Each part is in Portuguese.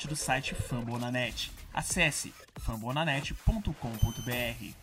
parte do site Fambonanet. Acesse fambonanet.com.br.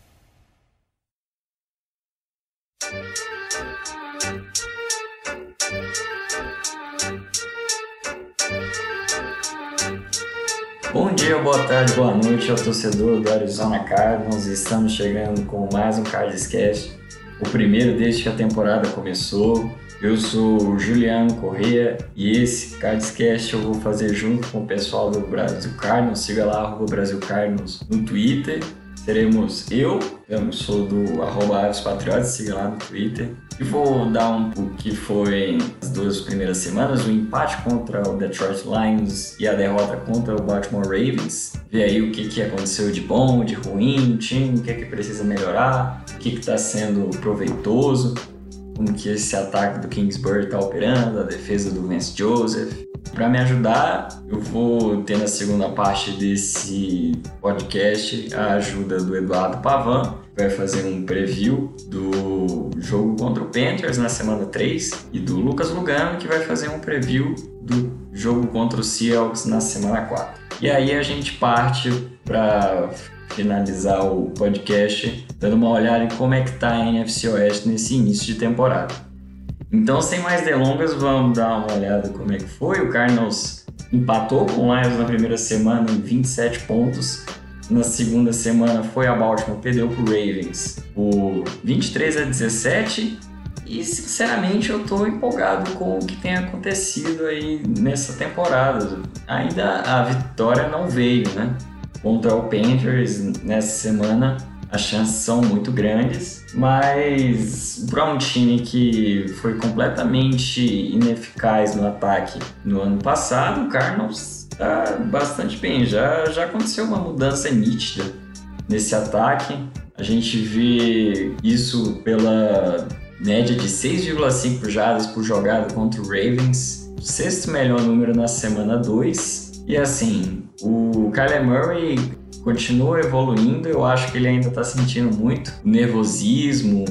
Bom dia, boa tarde, boa noite ao torcedor do Arizona Cardinals. Estamos chegando com mais um Cardiscast, o primeiro desde que a temporada começou. Eu sou o Juliano Corrêa e esse Cardiscast eu vou fazer junto com o pessoal do Brasil Cardinals. Siga lá, arroba Brasil Cardinals no Twitter. Teremos eu, eu sou do arroba Aves Patriotas, siga lá no Twitter. E vou dar um o que foi as duas primeiras semanas, o empate contra o Detroit Lions e a derrota contra o Baltimore Ravens. Ver aí o que, que aconteceu de bom, de ruim time, o que, que precisa melhorar, o que está sendo proveitoso como que esse ataque do Kingsbury está operando, a defesa do Vance Joseph. Para me ajudar, eu vou ter na segunda parte desse podcast a ajuda do Eduardo Pavan, que vai fazer um preview do jogo contra o Panthers na semana 3, e do Lucas Lugano, que vai fazer um preview do jogo contra o Seahawks na semana 4. E aí a gente parte para finalizar o podcast dando uma olhada em como é que tá a NFC Oeste nesse início de temporada. Então, sem mais delongas, vamos dar uma olhada como é que foi. O Cardinals empatou com o Lions na primeira semana em 27 pontos. Na segunda semana foi a Baltimore, perdeu para o Ravens por 23 a 17. E sinceramente eu estou empolgado com o que tem acontecido aí nessa temporada. Ainda a vitória não veio, né? Contra o Panthers nessa semana as chances são muito grandes, mas para um time que foi completamente ineficaz no ataque no ano passado, o Cardinals está bastante bem. Já, já aconteceu uma mudança nítida nesse ataque. A gente vê isso pela média de 6,5 jardas por jogada contra o Ravens, sexto melhor número na semana 2. E assim, o Kyler Murray continua evoluindo. Eu acho que ele ainda está sentindo muito nervosismo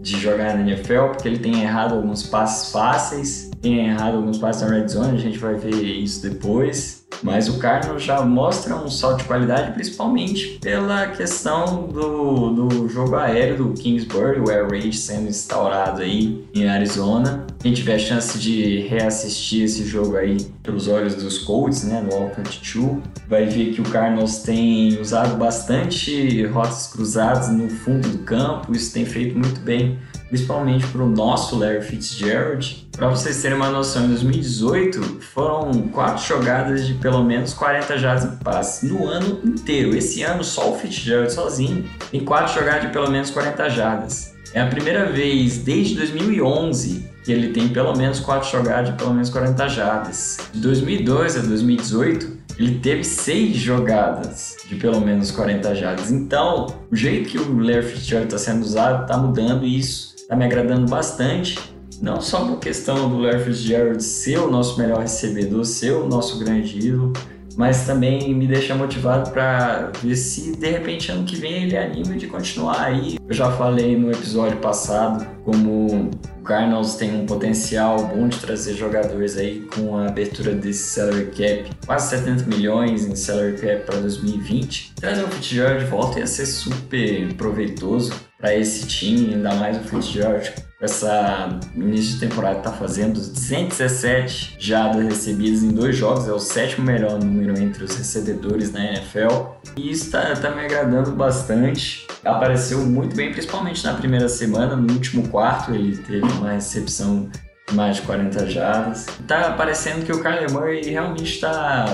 de jogar na NFL, porque ele tem errado alguns passes fáceis, tem errado alguns passes na red zone, a gente vai ver isso depois. Mas o Cardinals já mostra um salto de qualidade, principalmente pela questão do, do jogo aéreo do Kingsbury, o Air Raid sendo instaurado aí em Arizona. Quem tiver a chance de reassistir esse jogo aí pelos olhos dos Colts, né, no All 22, vai ver que o Cardinals tem usado bastante rotas cruzadas no fundo do campo, isso tem feito muito bem principalmente para o nosso Larry Fitzgerald. Para vocês terem uma noção, em 2018 foram quatro jogadas de pelo menos 40 jardas em passe no ano inteiro. Esse ano só o Fitzgerald sozinho tem quatro jogadas de pelo menos 40 jardas. É a primeira vez desde 2011 que ele tem pelo menos quatro jogadas de pelo menos 40 jardas. De 2002 a 2018 ele teve seis jogadas de pelo menos 40 jardas. Então, o jeito que o Larry Fitzgerald está sendo usado está mudando isso está me agradando bastante. Não só por questão do Larry Fitzgerald ser o nosso melhor recebedor, ser o nosso grande ídolo, mas também me deixa motivado para ver se de repente ano que vem ele anima de continuar aí. Eu já falei no episódio passado como o Cardinals tem um potencial bom de trazer jogadores aí com a abertura desse salary cap, quase 70 milhões em salary cap para 2020. Trazer o Fitzgerald de volta ia ser super proveitoso para esse time, ainda mais o Fitzgerald essa início de temporada está fazendo 217 jadas recebidas em dois jogos, é o sétimo melhor número entre os recebedores na NFL. E isso está tá me agradando bastante. Apareceu muito bem, principalmente na primeira semana, no último quarto ele teve uma recepção mais de 40 jadas. Está parecendo que o Kyler Murray realmente está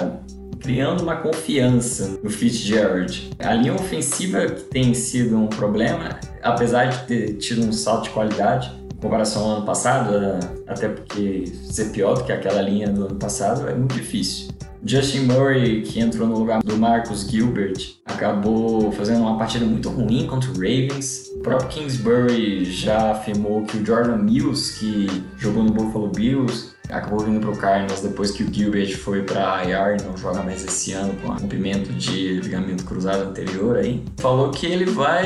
criando uma confiança no Fitzgerald. A linha ofensiva que tem sido um problema, apesar de ter tido um salto de qualidade, em comparação ao ano passado, até porque ser pior do que aquela linha do ano passado é muito difícil. Justin Murray, que entrou no lugar do Marcus Gilbert, acabou fazendo uma partida muito ruim contra o Ravens. O próprio Kingsbury já afirmou que o Jordan Mills, que jogou no Buffalo Bills, acabou vindo para o Cardinals depois que o Gilbert foi para IR e não joga mais esse ano com rompimento de ligamento cruzado anterior aí. Falou que ele vai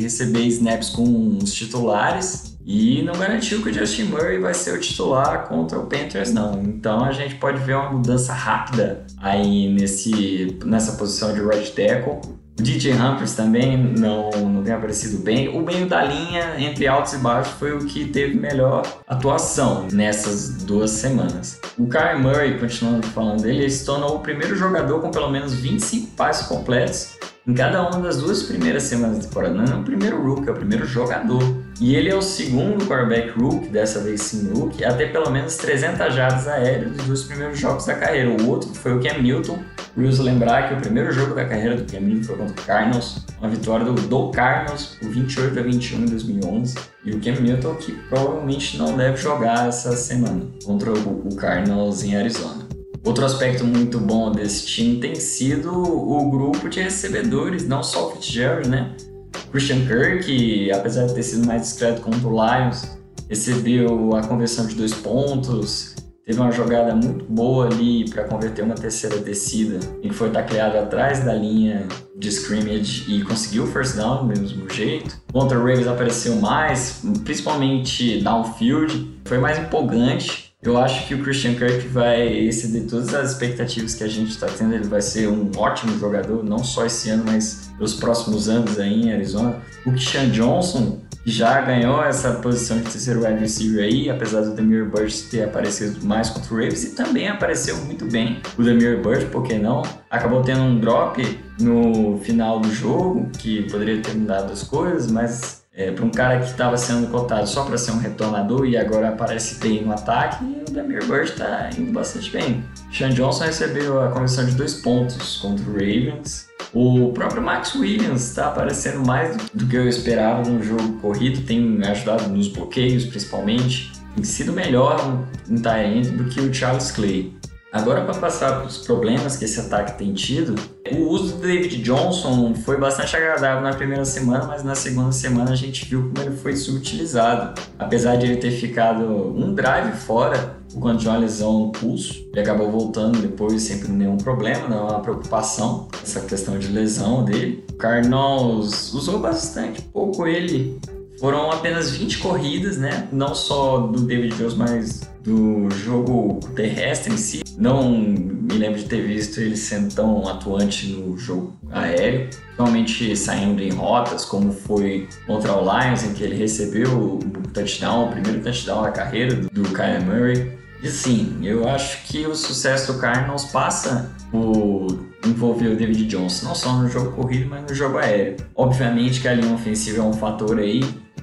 receber snaps com os titulares E não garantiu que o Justin Murray vai ser o titular contra o Panthers, não. Então a gente pode ver uma mudança rápida aí nesse, nessa posição de right tackle. DJ Humphries também não, não tem aparecido bem. O meio da linha, entre altos e baixos, foi o que teve melhor atuação nessas duas semanas. O Kyle Murray, continuando falando dele, ele se tornou o primeiro jogador com pelo menos 25 passes completos em cada uma das duas primeiras semanas da temporada. Não é o primeiro rookie, é o primeiro jogador. E ele é o segundo quarterback rookie, dessa vez sim rookie, a ter pelo menos 300 jardas aéreas dos dois primeiros jogos da carreira. O outro foi o Cam Newton. Curioso lembrar que o primeiro jogo da carreira do Cam Newton foi contra o Cardinals, uma vitória do, do Cardinals por 28 a 21 em 2011. E o Cam Newton que provavelmente não deve jogar essa semana contra o, o Cardinals em Arizona. Outro aspecto muito bom desse time tem sido o grupo de recebedores, não só o Fitzgerald, né? Christian Kirk, apesar de ter sido mais discreto contra o Lions, recebeu a conversão de dois pontos, teve uma jogada muito boa ali para converter uma terceira descida, que foi tacleado atrás da linha de scrimmage e conseguiu o first down do mesmo jeito. Contra o Ravens apareceu mais, principalmente downfield, foi mais empolgante eu acho que o Christian Kirk vai exceder todas as expectativas que a gente está tendo. Ele vai ser um ótimo jogador, não só esse ano, mas nos próximos anos aí em Arizona. O Kishan Johnson já ganhou essa posição de terceiro wide receiver aí, apesar do Demir Bird ter aparecido mais contra o Ravens e também apareceu muito bem o Demir Bird, por que não? Acabou tendo um drop no final do jogo, que poderia ter mudado as coisas, mas é, para um cara que estava sendo cotado só para ser um retornador e agora aparece bem no ataque, o Demir Bird está indo bastante bem. Sean Johnson recebeu a conversão de dois pontos contra o Ravens. O próprio Max Williams está aparecendo mais do que eu esperava no jogo corrido, tem ajudado nos bloqueios principalmente, tem sido melhor em Tyrant do que o Charles Clay. Agora, para passar para os problemas que esse ataque tem tido, o uso do David Johnson foi bastante agradável na primeira semana, mas na segunda semana a gente viu como ele foi subutilizado. Apesar de ele ter ficado um drive fora, quando tinha uma lesão no pulso, ele acabou voltando depois sem nenhum problema, não é uma preocupação, essa questão de lesão dele. O Cardinals usou bastante pouco ele foram apenas 20 corridas, né? Não só do David Jones, mas do jogo terrestre em si. Não me lembro de ter visto ele sendo tão atuante no jogo aéreo, principalmente saindo em rotas, como foi contra o Lions, em que ele recebeu o touchdown, o primeiro touchdown da carreira do Kyle Murray. E sim, eu acho que o sucesso do Cardinals passa por envolver o David Johnson, não só no jogo corrido, mas no jogo aéreo. Obviamente que a linha ofensiva é um fator aí,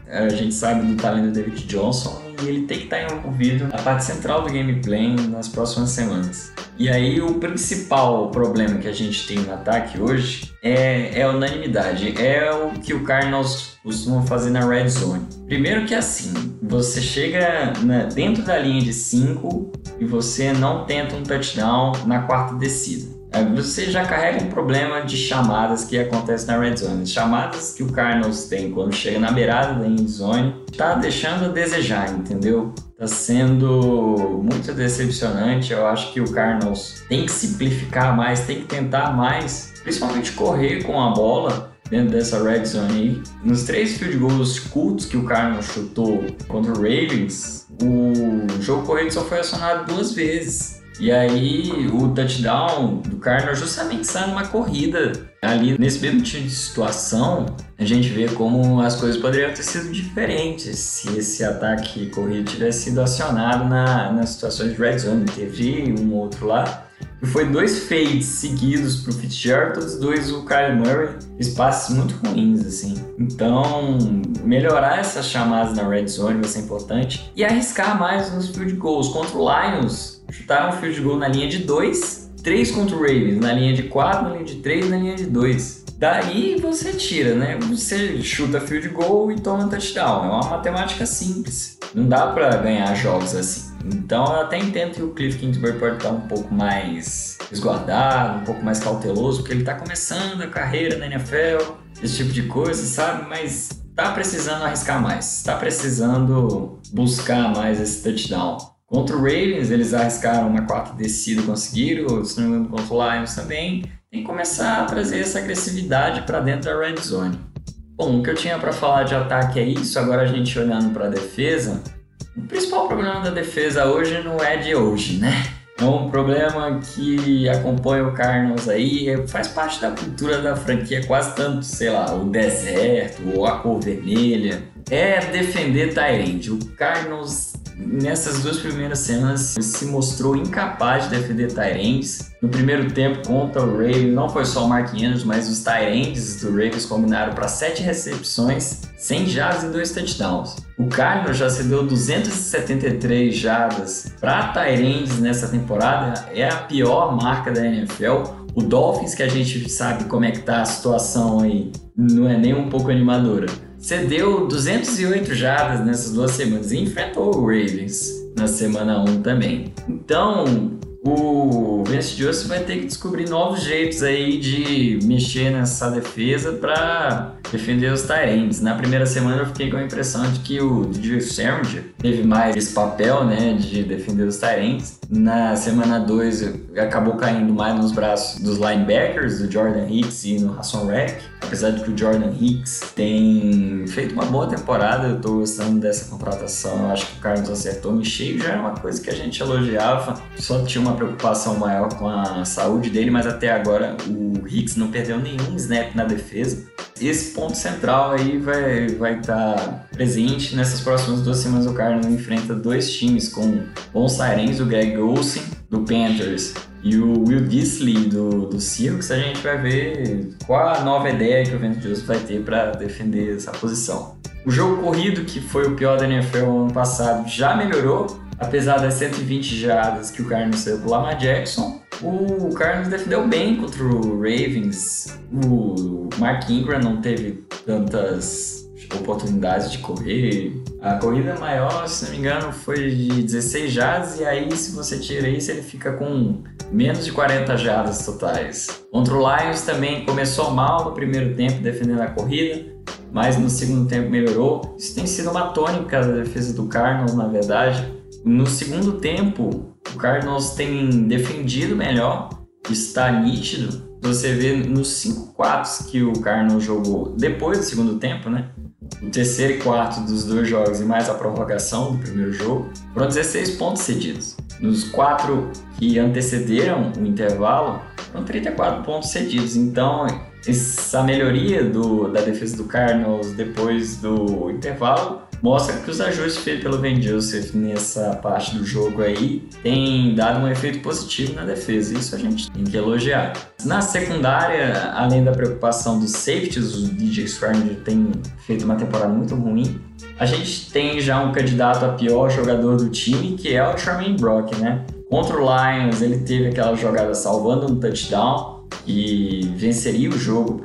a gente sabe do talento do David Johnson e ele tem que estar envolvido na parte central do gameplay nas próximas semanas. E aí o principal problema que a gente tem no ataque hoje é, é a unanimidade, é o que o Cardinals costuma fazer na red zone. Primeiro que é assim, você chega na, dentro da linha de 5 e você não tenta um touchdown na quarta descida. É, você já carrega um problema de chamadas que acontece na red zone. Chamadas que o Cardinals tem quando chega na beirada da end zone, tá deixando a desejar, entendeu? Tá sendo muito decepcionante. Eu acho que o Cardinals tem que simplificar mais, tem que tentar mais, principalmente correr com a bola dentro dessa red zone aí. Nos três field goals curtos que o Cardinals chutou contra o Ravens, o jogo corrido só foi acionado duas vezes. E aí o touchdown do Cardinals justamente sai numa corrida. Ali nesse mesmo tipo de situação, a gente vê como as coisas poderiam ter sido diferentes se esse ataque corrido tivesse sido acionado na, nas situações de red zone. Teve um outro lá e foi dois fades seguidos pro Fitzgerald, todos dois o Kyle Murray, espaços muito ruins, assim. Então, melhorar essas chamadas na red zone vai ser importante e arriscar mais nos field goals. Contra o Lions, chutaram um field goal na linha de 2, 3 contra o Ravens, na linha de 4, na linha de 3 na linha de 2. Daí você tira, né? Você chuta field goal e toma touchdown. É uma matemática simples. Não dá para ganhar jogos assim. Então eu até entendo que o Cliff Kingsbury pode estar um pouco mais resguardado, um pouco mais cauteloso, porque ele está começando a carreira na NFL, esse tipo de coisa, sabe? Mas tá precisando arriscar mais, tá precisando buscar mais esse touchdown. Contra o Ravens, eles arriscaram uma quarta descida, conseguiram, se não me engano, contra o Lions também. Tem que começar a trazer essa agressividade para dentro da red zone. Bom, o que eu tinha para falar de ataque é isso. Agora a gente olhando para a defesa, o principal problema da defesa hoje não é de hoje, né? É um problema que acompanha o Cardinals aí, faz parte da cultura da franquia, quase tanto, sei lá, o deserto ou a cor vermelha. É defender Tyrande. O Cardinals nessas duas primeiras semanas se mostrou incapaz de defender Tyrands. No primeiro tempo contra o Ravens, não foi só o Mark Andrews, mas os Tyrands do Ravens combinaram para sete recepções, 100 jardas e dois touchdowns. O Cardinals já cedeu 273 jardas para Tyrands nessa temporada, é a pior marca da NFL. O Dolphins, que a gente sabe como é que tá a situação aí, não é nem um pouco animadora cedeu 208 jardas nessas duas semanas e enfrentou o Ravens na semana 1 também. Então, o Vince Joseph vai ter que descobrir novos jeitos aí de mexer nessa defesa para defender os Tyrants. Na primeira semana eu fiquei com a impressão de que o DJ Sanders teve mais esse papel, né, de defender os Tyrants. Na semana 2 acabou caindo mais nos braços dos linebackers, do Jordan Hicks e no Hassan Reddick. Apesar de que o Jordan Hicks tem feito uma boa temporada, eu tô gostando dessa contratação. Eu acho que o Carlos acertou. Me cheio já era uma coisa que a gente elogiava. Só tinha uma preocupação maior com a saúde dele, mas até agora o Hicks não perdeu nenhum snap na defesa. Esse ponto central aí vai estar vai tá presente. Nessas próximas duas semanas o Cardinals enfrenta dois times com bons sirens, o Greg Olsen do Panthers e o Will Disley do, do Seahawks. A gente vai ver qual a nova ideia que o Vento Joseph vai ter para defender essa posição. O jogo corrido, que foi o pior da NFL ano passado, já melhorou, apesar das 120 jardas que o Cardinals saiu pro Lamar Jackson. O Cardinals defendeu bem contra o Ravens. O Mark Ingram não teve tantas oportunidades de correr. A corrida maior, se não me engano, foi de 16 jardas e aí se você tira isso, ele fica com menos de 40 jardas totais. Contra o Lions também começou mal no primeiro tempo defendendo a corrida, mas no segundo tempo melhorou. Isso tem sido uma tônica da defesa do Cardinals, na verdade. No segundo tempo, o Cardinals tem defendido melhor, está nítido. Você vê nos cinco quartos que o Cardinals jogou depois do segundo tempo, né? O terceiro e quarto dos dois jogos e mais a prorrogação do primeiro jogo, foram 16 pontos cedidos. Nos quatro que antecederam o intervalo, foram 34 pontos cedidos. Então, essa melhoria do, da defesa do Cardinals depois do intervalo mostra que os ajustes feitos pelo Ben Joseph nessa parte do jogo aí tem dado um efeito positivo na defesa. Isso a gente tem que elogiar. Na secundária, além da preocupação dos safeties, o DJ Squarner tem feito uma temporada muito ruim. A gente tem já um candidato a pior jogador do time, que é o Charmaine Brock, né? Contra o Lions, ele teve aquela jogada salvando um touchdown, e venceria o jogo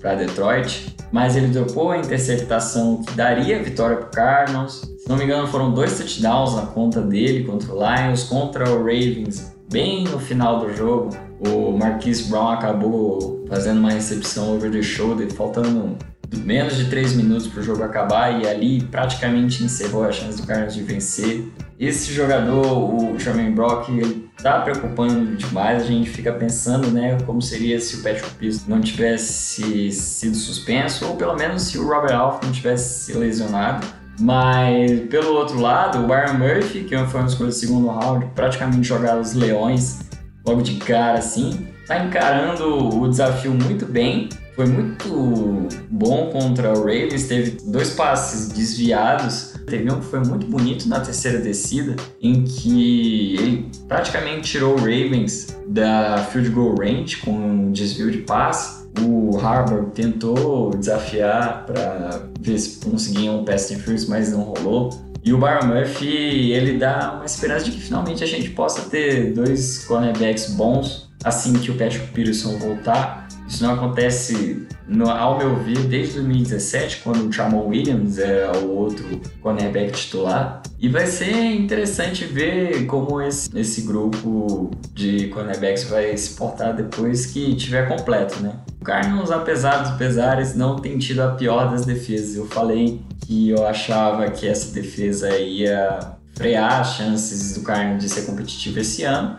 para Detroit, mas ele dropou a interceptação que daria vitória para Cardinals. Se não me engano, foram dois touchdowns na conta dele contra o Lions, contra o Ravens, bem no final do jogo. O Marquise Brown acabou fazendo uma recepção over the shoulder, faltando menos de 3 minutos para o jogo acabar e ali praticamente encerrou a chance do Cardinals de vencer. Esse jogador, o Jermaine Brock, ele tá preocupando demais. A gente fica pensando, né, como seria se o Patrick Pierce não tivesse sido suspenso ou pelo menos se o Robert Alf não tivesse se lesionado. Mas pelo outro lado, o Byron Murphy, que foi uma escolha do segundo round, praticamente jogar os Leões logo de cara assim, tá encarando o desafio muito bem foi muito bom contra o Ravens, teve dois passes desviados. Teve um que foi muito bonito na terceira descida, em que ele praticamente tirou o Ravens da field goal range com um desvio de passe. O Harbour tentou desafiar para ver se conseguia um pass interference, mas não rolou. E o Byron Murphy, ele dá uma esperança de que finalmente a gente possa ter dois cornerbacks bons assim que o Patrick Peterson voltar isso não acontece, no, ao meu ver, desde 2017, quando o Jamal Williams era o outro cornerback titular. E vai ser interessante ver como esse, esse grupo de cornerbacks vai se portar depois que tiver completo, né? O Cardinals, apesar dos pesares, não tem tido a pior das defesas. Eu falei que eu achava que essa defesa ia frear as chances do Cardinals de ser competitivo esse ano,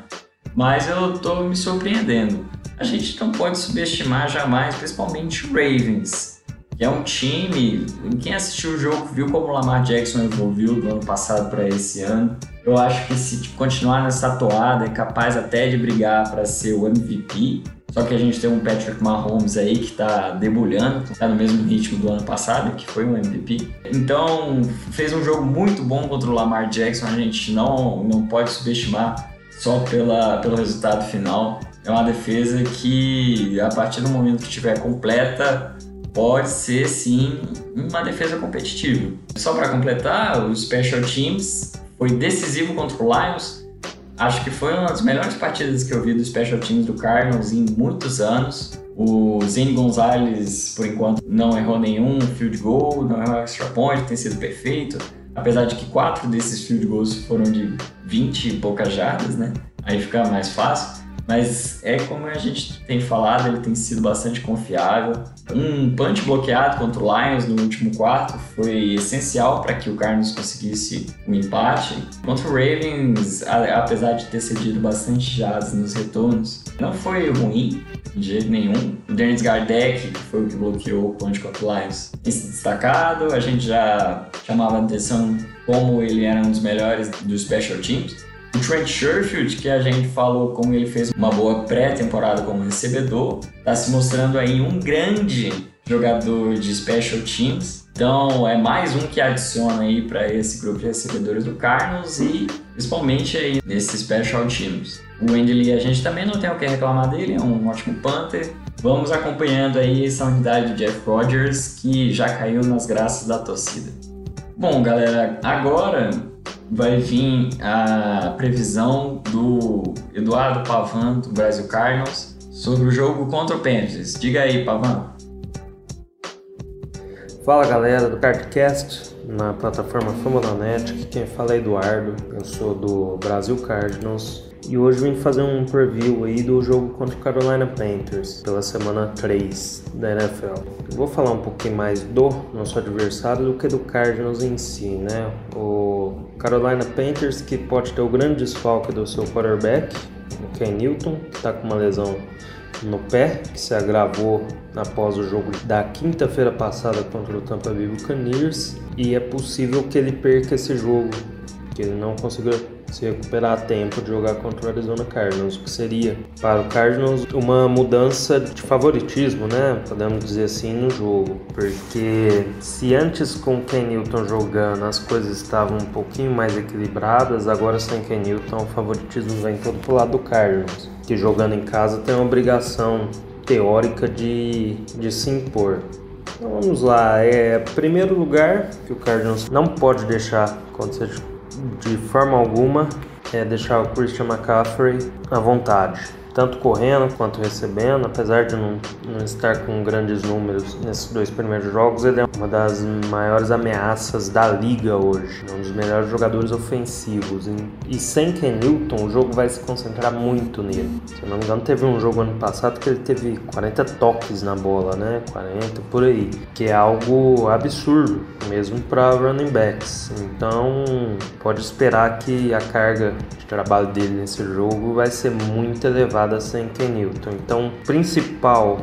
mas eu tô me surpreendendo a gente não pode subestimar jamais, principalmente o Ravens. que é um time. Quem assistiu o jogo viu como o Lamar Jackson evoluiu do ano passado para esse ano. Eu acho que se continuar nessa toada é capaz até de brigar para ser o MVP. Só que a gente tem um Patrick Mahomes aí que está debulhando, está no mesmo ritmo do ano passado, que foi um MVP. Então, fez um jogo muito bom contra o Lamar Jackson, a gente não, não pode subestimar só pela, pelo resultado final. É uma defesa que, a partir do momento que estiver completa, pode ser sim uma defesa competitiva. Só para completar, o Special Teams foi decisivo contra o Lions. Acho que foi uma das melhores partidas que eu vi do Special Teams do Cardinals em muitos anos. O Zane Gonzalez, por enquanto, não errou nenhum field goal, não errou extra point, tem sido perfeito. Apesar de que quatro desses field goals foram de 20 e poucas jardas, né? Aí fica mais fácil. Mas é como a gente tem falado, ele tem sido bastante confiável. Um punch bloqueado contra o Lions no último quarto foi essencial para que o Cardinals conseguisse um empate. Contra o Ravens, apesar de ter cedido bastante jadas nos retornos, não foi ruim de jeito nenhum. O Dennis Gardeck foi o que bloqueou o punch contra o Lions. Esse destacado, a gente já chamava atenção como ele era um dos melhores dos special teams. O Trent Sherfield, que a gente falou como ele fez uma boa pré-temporada como recebedor, está se mostrando aí um grande jogador de special teams. Então é mais um que adiciona aí para esse grupo de recebedores do Cardinals e principalmente aí nesses special teams. O Andy Lee a gente também não tem o que reclamar dele, é um ótimo punter. Vamos acompanhando aí essa unidade de Jeff Rodgers que já caiu nas graças da torcida. Bom, galera, agora vai vir a previsão do Eduardo Pavan, do Brasil Cardinals, sobre o jogo contra o Panthers. Diga aí, Pavan. Fala galera do Cardcast, na plataforma Fambonanet, quem fala é Eduardo, eu sou do Brasil Cardinals e hoje vim fazer um preview aí do jogo contra o Carolina Panthers pela semana 3 da NFL. Eu vou falar um pouquinho mais do nosso adversário do que do Cardinals em si, né? O Carolina Panthers que pode ter o grande desfalque do seu quarterback, o Ken Newton, que está com uma lesão no pé, que se agravou após o jogo da quinta-feira passada contra o Tampa Bay Buccaneers, e é possível que ele perca esse jogo, que ele não conseguiu se recuperar a tempo de jogar contra o Arizona Cardinals, que seria para o Cardinals uma mudança de favoritismo, né? Podemos dizer assim no jogo, porque se antes com o Ken Newton jogando as coisas estavam um pouquinho mais equilibradas, agora sem Ken Newton o favoritismo vem todo pro lado do Cardinals, que jogando em casa tem uma obrigação teórica de, de se impor. Então vamos lá, é primeiro lugar que o Cardinals não pode deixar acontecer de forma alguma é deixar o Christian McCaffrey à vontade tanto correndo quanto recebendo, apesar de não, não, estar com grandes números nesses dois primeiros jogos, ele é uma das maiores ameaças da liga hoje, um dos melhores jogadores ofensivos. E sem Ken Newton, o jogo vai se concentrar muito nele. Se eu não me engano, teve um jogo ano passado que ele teve 40 toques na bola, né? 40 por aí, que é algo absurdo, mesmo para running backs. Então, pode esperar que a carga de trabalho dele nesse jogo vai ser muito elevada temporada sem Ken Newton. Então, o principal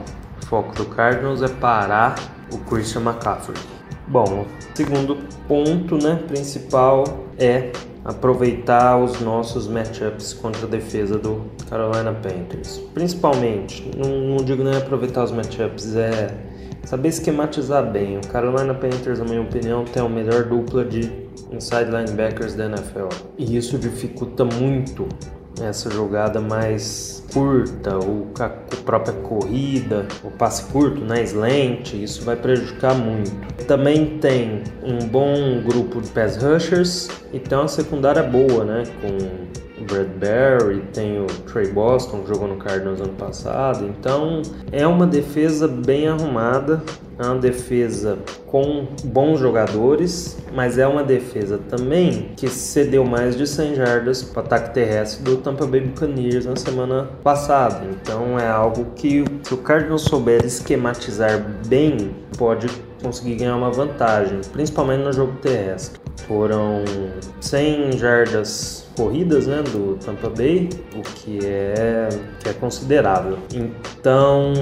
foco do Cardinals é parar o Christian McCaffrey. Bom, segundo ponto, né, principal é aproveitar os nossos matchups contra a defesa do Carolina Panthers. Principalmente, não, não digo nem aproveitar os matchups, é saber esquematizar bem. O Carolina Panthers, na minha opinião, tem a melhor dupla de inside linebackers da NFL. E isso dificulta muito essa jogada mais curta, ou a própria corrida, o passe curto, né, slant, isso vai prejudicar muito. Também tem um bom grupo de pass rushers e tem uma secundária boa, né, com Bradbury, tem o Trey Boston que jogou no Cardinals ano passado. Então é uma defesa bem arrumada é uma defesa com bons jogadores, mas é uma defesa também que cedeu mais de 100 jardas para o ataque terrestre do Tampa Bay Buccaneers na semana passada. Então é algo que, se o Cardinals souber esquematizar bem, pode conseguir ganhar uma vantagem, principalmente no jogo terrestre. Foram 100 jardas corridas né, do Tampa Bay, o que é, que é considerável. Então,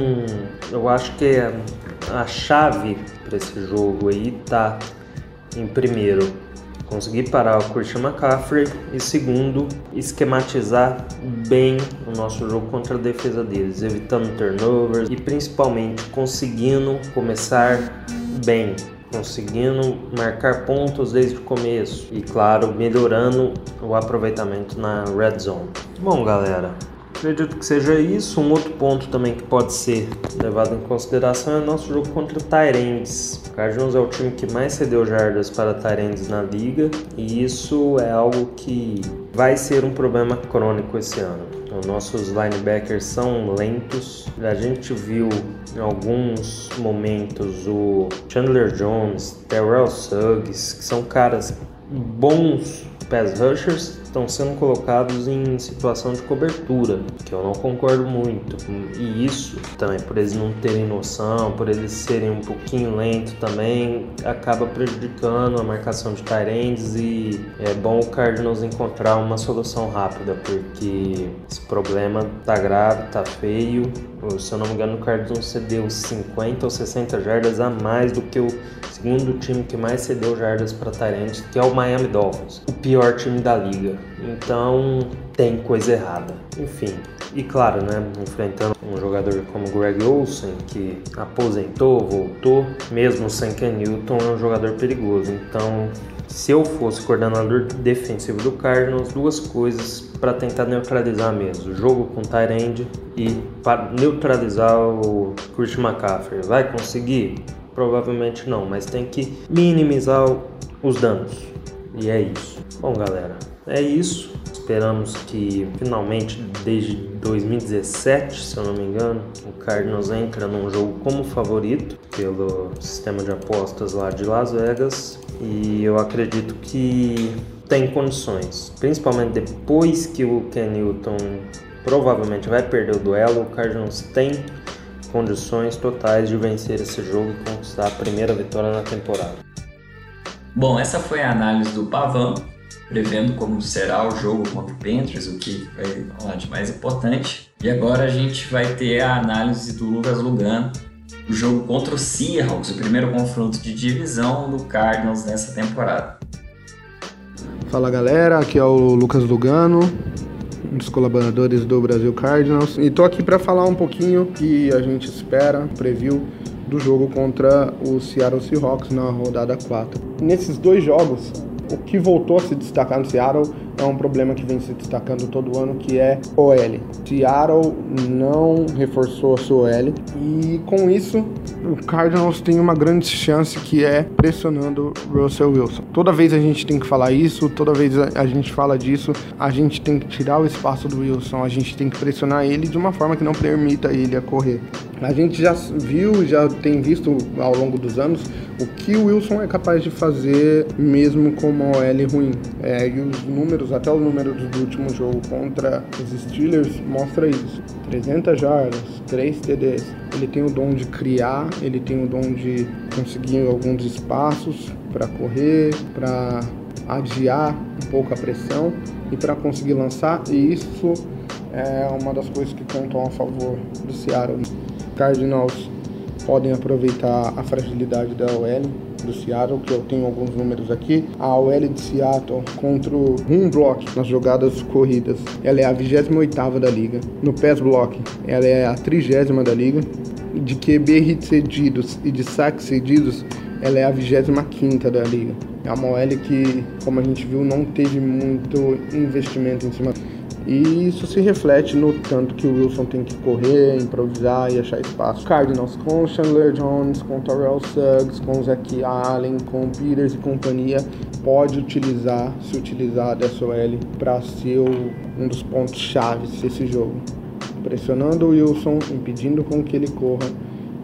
eu acho que a chave para esse jogo aí tá em primeiro conseguir parar o Christian McCaffrey e segundo, esquematizar bem o nosso jogo contra a defesa deles, evitando turnovers e principalmente conseguindo começar bem, conseguindo marcar pontos desde o começo e claro, melhorando o aproveitamento na red zone. Bom, galera, Acredito que seja isso. Um outro ponto também que pode ser levado em consideração é o nosso jogo contra Tyrands. O Cardinals é o time que mais cedeu jardas para Tyrands na liga e isso é algo que vai ser um problema crônico esse ano. Os nossos linebackers são lentos. A gente viu em alguns momentos o Chandler Jones, Terrell Suggs, que são caras bons pass rushers estão sendo colocados em situação de cobertura, que eu não concordo muito. E isso também, por eles não terem noção, por eles serem um pouquinho lentos também, acaba prejudicando a marcação de Tyrands e é bom o Cardinals encontrar uma solução rápida, porque esse problema tá grave, tá feio. Se eu não me engano, o Cardinals cedeu 50 ou 60 jardas a mais do que o segundo time que mais cedeu jardas para Tyrants, que é o Miami Dolphins, o pior time da liga. Então tem coisa errada. Enfim, e claro, né, enfrentando um jogador como Greg Olsen, que aposentou, voltou, mesmo sem Ken Newton, é um jogador perigoso. Então, se eu fosse coordenador defensivo do Cardinals, duas coisas para tentar neutralizar mesmo: jogo com Tyrande e para neutralizar o Christian McCaffrey. Vai conseguir? Provavelmente não, mas tem que minimizar os danos. E é isso. Bom, galera, é isso. Esperamos que finalmente, desde 2017, se eu não me engano, o Cardinals entra num jogo como favorito pelo sistema de apostas lá de Las Vegas. E eu acredito que tem condições, principalmente depois que o Ken Newton provavelmente vai perder o duelo, o Cardinals tem condições totais de vencer esse jogo e conquistar a primeira vitória na temporada. Bom, essa foi a análise do Pavão, prevendo como será o jogo contra o Panthers, o que vai lá de mais importante. E agora a gente vai ter a análise do Lucas Lugano, o jogo contra o Seahawks, o primeiro confronto de divisão do Cardinals nessa temporada. Fala galera, aqui é o Lucas Lugano, um dos colaboradores do Brasil Cardinals. E tô aqui para falar um pouquinho que a gente espera, preview do jogo contra o Seattle Seahawks na rodada 4. Nesses dois jogos, o que voltou a se destacar no Seattle é um problema que vem se destacando todo ano, que é OL. Seattle não reforçou a sua OL e com isso o Cardinals tem uma grande chance que é pressionando Russell Wilson. Toda vez a gente tem que falar isso, toda vez a gente fala disso, a gente tem que tirar o espaço do Wilson, a gente tem que pressionar ele de uma forma que não permita ele a correr. A gente já viu, já tem visto ao longo dos anos o que o Wilson é capaz de fazer mesmo com uma OL ruim. É, e os números, até os números do último jogo contra os Steelers mostra isso. 300 jardas, 3 TDs. Ele tem o dom de criar, ele tem o dom de conseguir alguns espaços para correr, para adiar um pouco a pressão e para conseguir lançar. E isso é uma das coisas que contam a favor do Seattle. Cardinals podem aproveitar a fragilidade da OL do Seattle, que eu tenho alguns números aqui. A OL de Seattle contra o run block nas jogadas corridas, ela é a 28ª da liga. No pass block, ela é a 30 da liga. De QB hits cedidos e de saques cedidos, ela é a 25ª da liga. É uma OL que, como a gente viu, não teve muito investimento em cima e isso se reflete no tanto que o Wilson tem que correr, improvisar e achar espaço. Cardinals com Chandler Jones, com Terrell Suggs, com Zach Allen, com Peters e companhia, pode utilizar, se utilizar dessa OL para ser um dos pontos chaves desse jogo. Pressionando o Wilson, impedindo com que ele corra,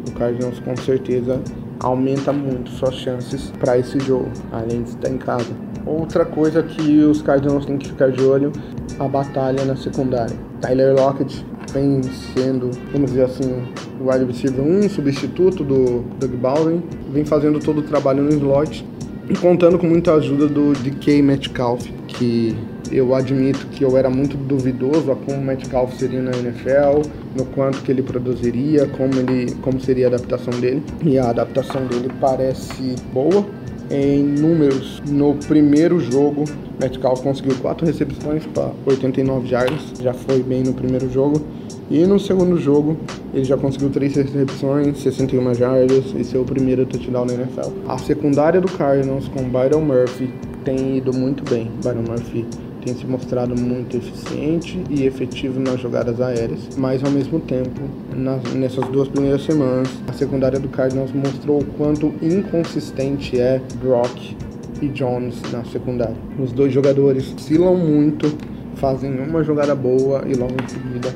o Cardinals com certeza aumenta muito suas chances para esse jogo, além de estar em casa. Outra coisa que os Cardinals têm que ficar de olho a batalha na secundária. Tyler Lockett vem sendo, vamos dizer assim, o wide receiver 1, substituto do Doug Baldwin, vem fazendo todo o trabalho no slot e contando com muita ajuda do DK Metcalf, que Eu admito que eu era muito duvidoso a como o Metcalf seria na NFL, no quanto que ele produziria, como, ele, como seria a adaptação dele. E a adaptação dele parece boa. Em números, no primeiro jogo, Metcalf conseguiu 4 recepções para 89 jardas, já foi bem no primeiro jogo. E no segundo jogo, ele já conseguiu 3 recepções, 61 jardas e seu primeiro touchdown na NFL. A secundária do Cardinals com Byron Murphy tem ido muito bem. Byron Murphy tem se mostrado muito eficiente e efetivo nas jogadas aéreas, mas ao mesmo tempo, nas, nessas duas primeiras semanas, a secundária do Cardinals mostrou o quanto inconsistente é Brock e Jones na secundária. Os dois jogadores oscilam muito, fazem uma jogada boa e logo em seguida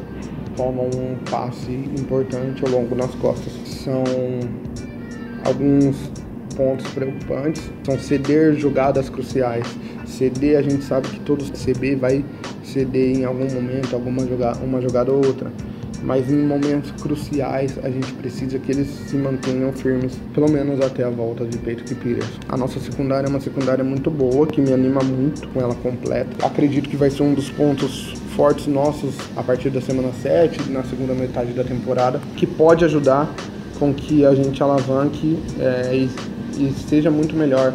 tomam um passe importante ao longo nas costas. São alguns pontos preocupantes, são ceder jogadas cruciais. CD, a gente sabe que todo CB vai ceder em algum momento, alguma jogada, uma jogada ou outra. Mas em momentos cruciais a gente precisa que eles se mantenham firmes, pelo menos até a volta de Patrick Peters. A nossa secundária é uma secundária muito boa, que me anima muito com ela completa. Acredito que vai ser um dos pontos fortes nossos a partir da semana 7, na segunda metade da temporada, que pode ajudar com que a gente alavanque é, e, e seja muito melhor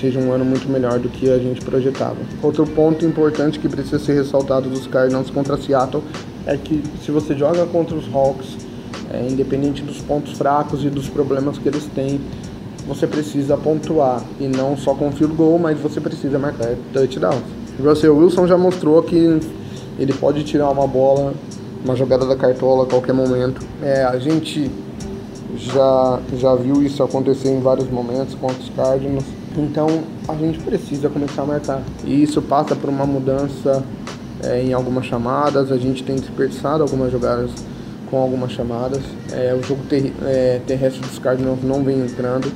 seja um ano muito melhor do que a gente projetava. Outro ponto importante que precisa ser ressaltado dos Cardinals contra Seattle é que se você joga contra os Hawks, é, independente dos pontos fracos e dos problemas que eles têm, você precisa pontuar e não só com field goal, mas você precisa marcar touchdowns. Russell Wilson já mostrou que ele pode tirar uma bola, uma jogada da cartola a qualquer momento. É, a gente já, já viu isso acontecer em vários momentos contra os Cardinals. Então a gente precisa começar a marcar. E isso passa por uma mudança é, em algumas chamadas. A gente tem desperdiçado algumas jogadas com algumas chamadas. É, o jogo ter, é, terrestre dos Cardinals não vem entrando.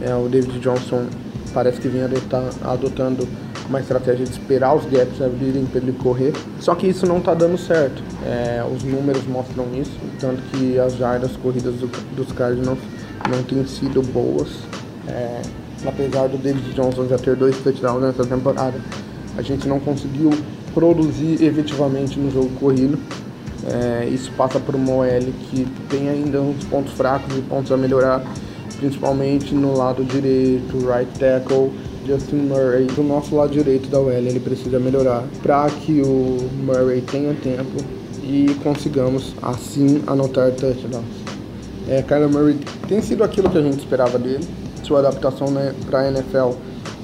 É, o David Johnson parece que vem adotar, adotando uma estratégia de esperar os gaps abrirem para ele correr. Só que isso não está dando certo. É, os números mostram isso, tanto que as jardas corridas do, dos Cardinals não têm sido boas. É, apesar do David Johnson já ter dois touchdowns nessa temporada, a gente não conseguiu produzir efetivamente no jogo corrido. É, isso passa por uma OL que tem ainda uns pontos fracos e pontos a melhorar, principalmente no lado direito, right tackle, Justin Murray. Do nosso lado direito da OL ele precisa melhorar para que o Murray tenha tempo e consigamos assim anotar touchdowns. É, Kyler Murray tem sido aquilo que a gente esperava dele sua adaptação né, para a NFL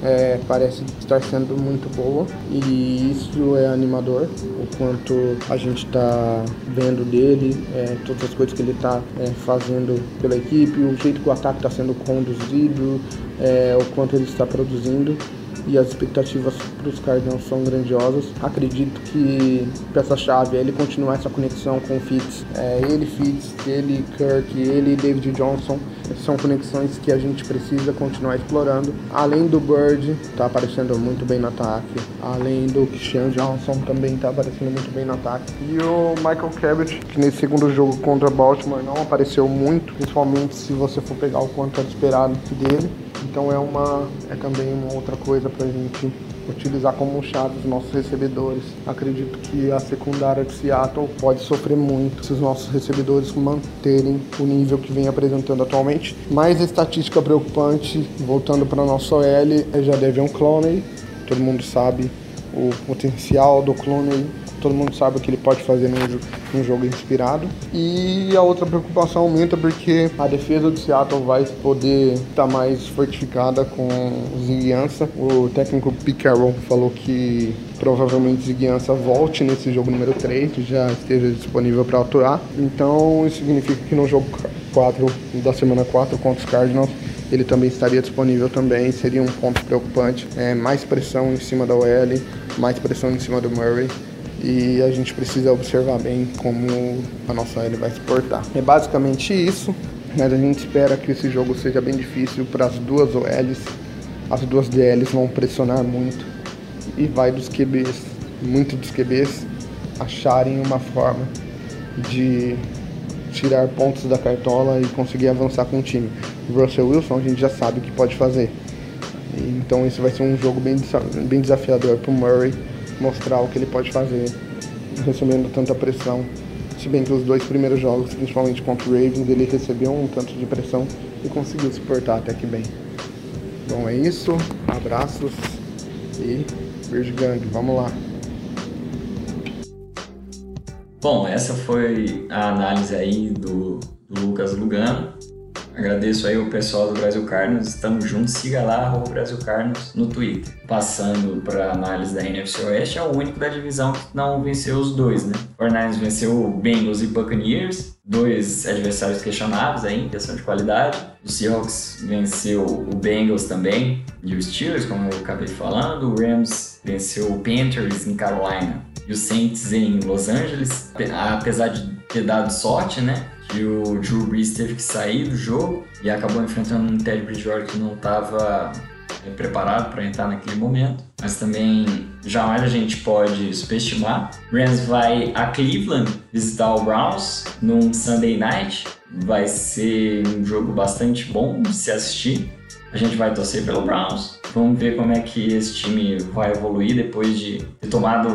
é, parece estar sendo muito boa e isso é animador, o quanto a gente está vendo dele, é, todas as coisas que ele está é, fazendo pela equipe, o jeito que o ataque está sendo conduzido, é, o quanto ele está produzindo e as expectativas para os Cardinals são grandiosas. Acredito que peça-chave é ele continuar essa conexão com o Fitz. É, ele, Fitz, ele, Kirk, ele David Johnson são conexões que a gente precisa continuar explorando. Além do Bird, está aparecendo muito bem no ataque. Além do Christian Johnson, também está aparecendo muito bem no ataque. E o Michael Cabot, que nesse segundo jogo contra Baltimore não apareceu muito, principalmente se você for pegar o quanto era esperado dele. Então é uma é também uma outra coisa para a gente utilizar como chave os nossos recebedores. Acredito que a secundária de Seattle pode sofrer muito se os nossos recebedores manterem o nível que vem apresentando atualmente. Mais estatística preocupante, voltando para nossa OL, é já deve um clone. Todo mundo sabe o potencial do clone todo mundo sabe o que ele pode fazer num, jogo inspirado. E a outra preocupação aumenta porque a defesa do Seattle vai poder estar tá mais fortificada com Ziguiança. O técnico Pete Carroll falou que provavelmente Ziguiança volte nesse jogo número 3, já esteja disponível para atuar. Então isso significa que no jogo 4 da semana 4 contra os Cardinals ele também estaria disponível também, seria um ponto preocupante. É, mais pressão em cima da OL, mais pressão em cima do Murray e a gente precisa observar bem como a nossa L vai se portar. É basicamente isso, mas a gente espera que esse jogo seja bem difícil para as duas OLs. As duas DLs vão pressionar muito e vai dos QBs, muito dos QBs, acharem uma forma de tirar pontos da cartola e conseguir avançar com o time. O Russell Wilson a gente já sabe o que pode fazer. Então isso vai ser um jogo bem, bem desafiador para o Murray mostrar o que ele pode fazer, recebendo tanta pressão. Se bem que os dois primeiros jogos, principalmente contra o Ravens, ele recebeu um tanto de pressão e conseguiu suportar até que bem. Bom, é isso. Abraços e beijo gang. Vamos lá. Bom, essa foi a análise aí do Lucas Lugano. Agradeço aí o pessoal do Brasil Cardinals, estamos juntos, siga lá, o Brasil Cardinals no Twitter. Passando para análise da NFC Oeste, é o único da divisão que não venceu os dois, né? O 49 venceu o Bengals e Buccaneers, dois adversários questionáveis aí questão de qualidade. O Seahawks venceu o Bengals também e os Steelers, como eu acabei falando. O Rams venceu o Panthers em Carolina e o Saints em Los Angeles, apesar de ter dado sorte, né? que o Drew Brees teve que sair do jogo e acabou enfrentando um Ted Bridgewater que não estava é, preparado para entrar naquele momento. Mas também jamais a gente pode subestimar. Rams vai a Cleveland visitar o Browns num Sunday night. Vai ser um jogo bastante bom de se assistir. A gente vai torcer pelo Browns. Vamos ver como é que esse time vai evoluir depois de ter tomado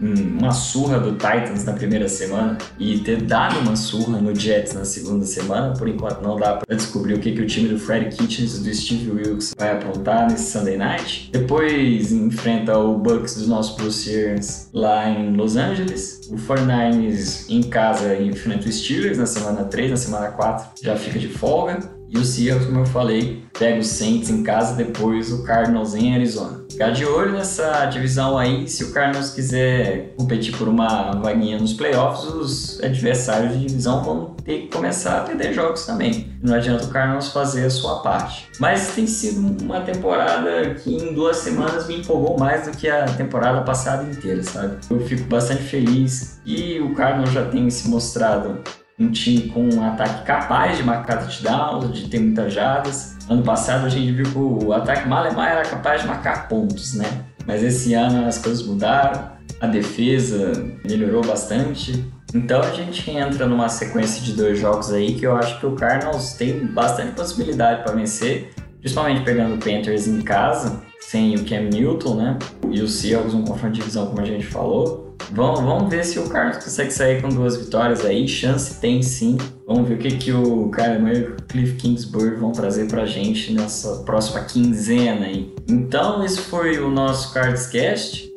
uma surra do Titans na primeira semana e ter dado uma surra no Jets na segunda semana. Por enquanto não dá para descobrir o que, que o time do Freddy Kitchens e do Steve Wilkes vai aprontar nesse Sunday Night. Depois enfrenta o Bucks dos nossos Bruciers lá em Los Angeles. O 49ers em casa enfrenta o Steelers na semana 3, na semana 4 já fica de folga. E o Seahawks, como eu falei, pega o Saints em casa, depois o Cardinals em Arizona. Ficar de olho nessa divisão aí, se o Cardinals quiser competir por uma vaguinha nos playoffs, os adversários de divisão vão ter que começar a perder jogos também. Não adianta o Cardinals fazer a sua parte. Mas tem sido uma temporada que em duas semanas me empolgou mais do que a temporada passada inteira, sabe? Eu fico bastante feliz e o Cardinals já tem se mostrado um time com um ataque capaz de marcar touchdowns, de ter muitas jardas. Ano passado a gente viu que o ataque Malemar era capaz de marcar pontos, né? Mas esse ano as coisas mudaram, a defesa melhorou bastante. Então a gente entra numa sequência de dois jogos aí que eu acho que o Cardinals tem bastante possibilidade para vencer, principalmente pegando o Panthers em casa, sem o Cam Newton, né? E o Seahawks um confronto de divisão, como a gente falou. Vamos, vamos ver se o Carlos consegue sair com duas vitórias aí. Chance tem sim. Vamos ver o que, que o Kyler e o Cliff Kingsbury vão trazer pra gente nessa próxima quinzena aí. Então, esse foi o nosso Cardscast.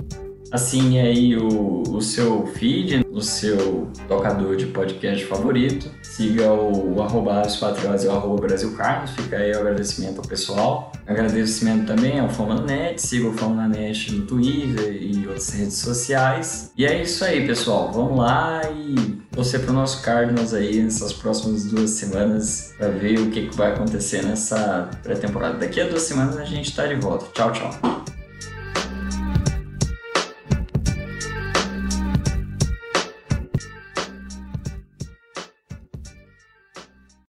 Assine aí o, o seu feed, o seu tocador de podcast favorito. Siga o, o arroba Patriotas e o arroba Brasil Carlos. Fica aí o agradecimento ao pessoal. Agradecimento também ao Fama Net. Siga o Fama Net no Twitter e outras redes sociais. E é isso aí, pessoal. Vamos lá e torcer para o nosso Cardinals aí nessas próximas duas semanas para ver o que, que vai acontecer nessa pré-temporada. Daqui a duas semanas a gente está de volta. Tchau, tchau.